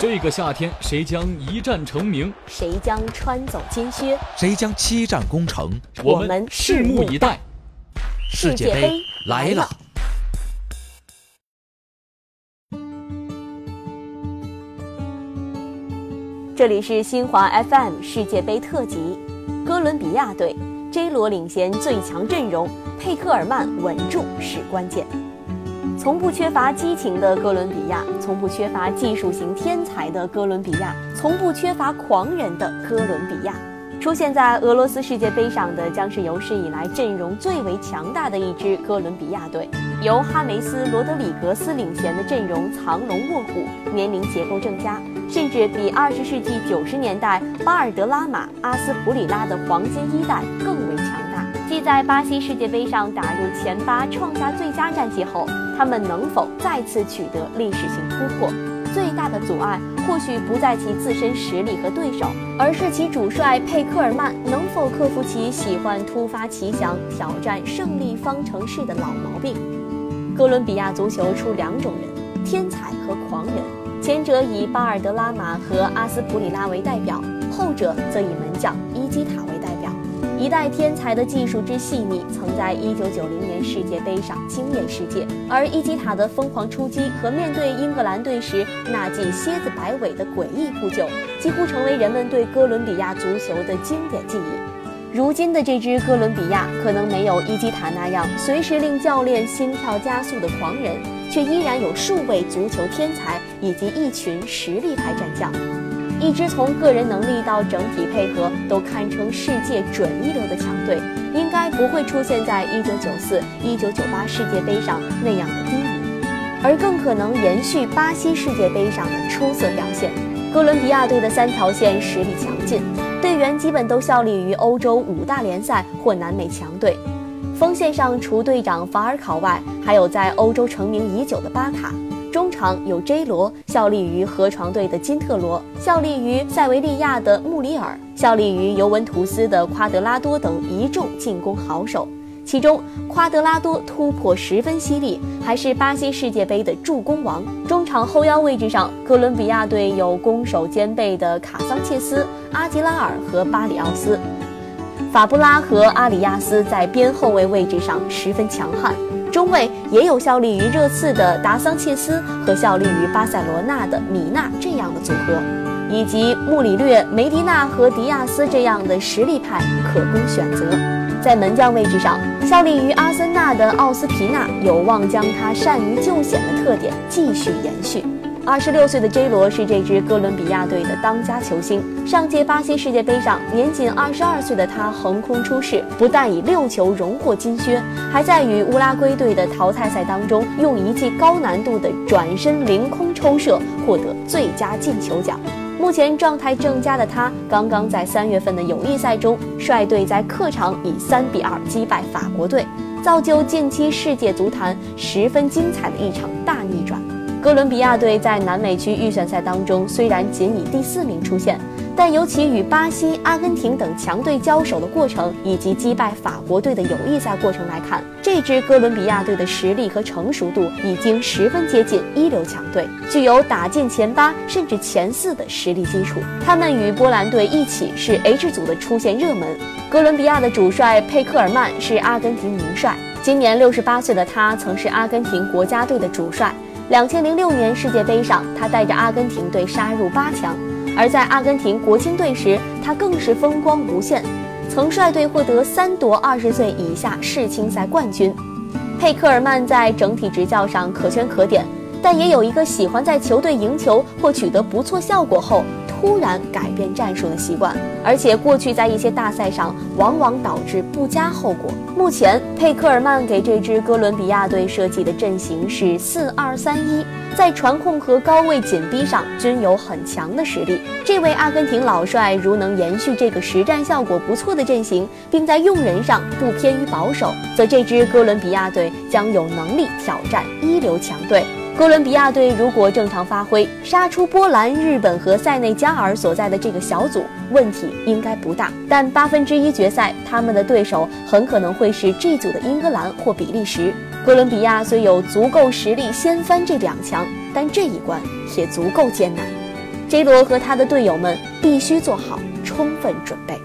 这个夏天，谁将一战成名？谁将穿走金靴？谁将七战攻城？我们拭目以待。世界杯来了！这里是新华 FM 世界杯特辑，哥伦比亚队，J 罗领衔最强阵容，佩克尔曼稳住是关键。从不缺乏激情的哥伦比亚，从不缺乏技术型天才的哥伦比亚，从不缺乏狂人的哥伦比亚。出现在俄罗斯世界杯上的将是有史以来阵容最为强大的一支哥伦比亚队，由哈梅斯、罗德里格斯领衔的阵容藏龙卧虎，年龄结构正佳，甚至比二十世纪九十年代巴尔德拉马、阿斯普里拉的黄金一代更。在巴西世界杯上打入前八、创下最佳战绩后，他们能否再次取得历史性突破？最大的阻碍或许不在其自身实力和对手，而是其主帅佩克尔曼能否克服其喜欢突发奇想、挑战胜利方程式的老毛病。哥伦比亚足球出两种人：天才和狂人，前者以巴尔德拉马和阿斯普里拉为代表，后者则以门将伊基塔。一代天才的技术之细腻，曾在1990年世界杯上惊艳世界；而伊基塔的疯狂出击和面对英格兰队时那记蝎子摆尾的诡异扑救，几乎成为人们对哥伦比亚足球的经典记忆。如今的这支哥伦比亚，可能没有伊基塔那样随时令教练心跳加速的狂人，却依然有数位足球天才以及一群实力派战将。一支从个人能力到整体配合都堪称世界准一流的强队，应该不会出现在1994、1998世界杯上那样的低迷，而更可能延续巴西世界杯上的出色表现。哥伦比亚队的三条线实力强劲，队员基本都效力于欧洲五大联赛或南美强队。锋线上除队长法尔考外，还有在欧洲成名已久的巴卡。中场有 J 罗，效力于河床队的金特罗，效力于塞维利亚的穆里尔，效力于尤文图斯的夸德拉多等一众进攻好手。其中，夸德拉多突破十分犀利，还是巴西世界杯的助攻王。中场后腰位置上，哥伦比亚队有攻守兼备的卡桑切斯、阿吉拉尔和巴里奥斯，法布拉和阿里亚斯在边后卫位置上十分强悍。中卫也有效力于热刺的达桑切斯和效力于巴塞罗那的米纳这样的组合，以及穆里略、梅迪纳和迪亚斯这样的实力派可供选择。在门将位置上，效力于阿森纳的奥斯皮纳有望将他善于救险的特点继续延续。二十六岁的 J 罗是这支哥伦比亚队的当家球星。上届巴西世界杯上，年仅二十二岁的他横空出世，不但以六球荣获金靴，还在与乌拉圭队的淘汰赛当中，用一记高难度的转身凌空抽射获得最佳进球奖。目前状态正佳的他，刚刚在三月份的友谊赛中，率队在客场以三比二击败法国队，造就近期世界足坛十分精彩的一场大逆转。哥伦比亚队在南美区预选赛当中虽然仅以第四名出现，但尤其与巴西、阿根廷等强队交手的过程，以及击败法国队的友谊赛过程来看，这支哥伦比亚队的实力和成熟度已经十分接近一流强队，具有打进前八甚至前四的实力基础。他们与波兰队一起是 H 组的出线热门。哥伦比亚的主帅佩克尔曼是阿根廷名帅，今年六十八岁的他曾是阿根廷国家队的主帅。两千零六年世界杯上，他带着阿根廷队杀入八强；而在阿根廷国青队时，他更是风光无限，曾率队获得三夺二十岁以下世青赛冠军。佩克尔曼在整体执教上可圈可点，但也有一个喜欢在球队赢球或取得不错效果后。突然改变战术的习惯，而且过去在一些大赛上往往导致不佳后果。目前，佩克尔曼给这支哥伦比亚队设计的阵型是四二三一，在传控和高位紧逼上均有很强的实力。这位阿根廷老帅如能延续这个实战效果不错的阵型，并在用人上不偏于保守，则这支哥伦比亚队将有能力挑战一流强队。哥伦比亚队如果正常发挥，杀出波兰、日本和塞内加尔所在的这个小组，问题应该不大。但八分之一决赛，他们的对手很可能会是 G 组的英格兰或比利时。哥伦比亚虽有足够实力掀翻这两强，但这一关也足够艰难。，J 罗和他的队友们必须做好充分准备。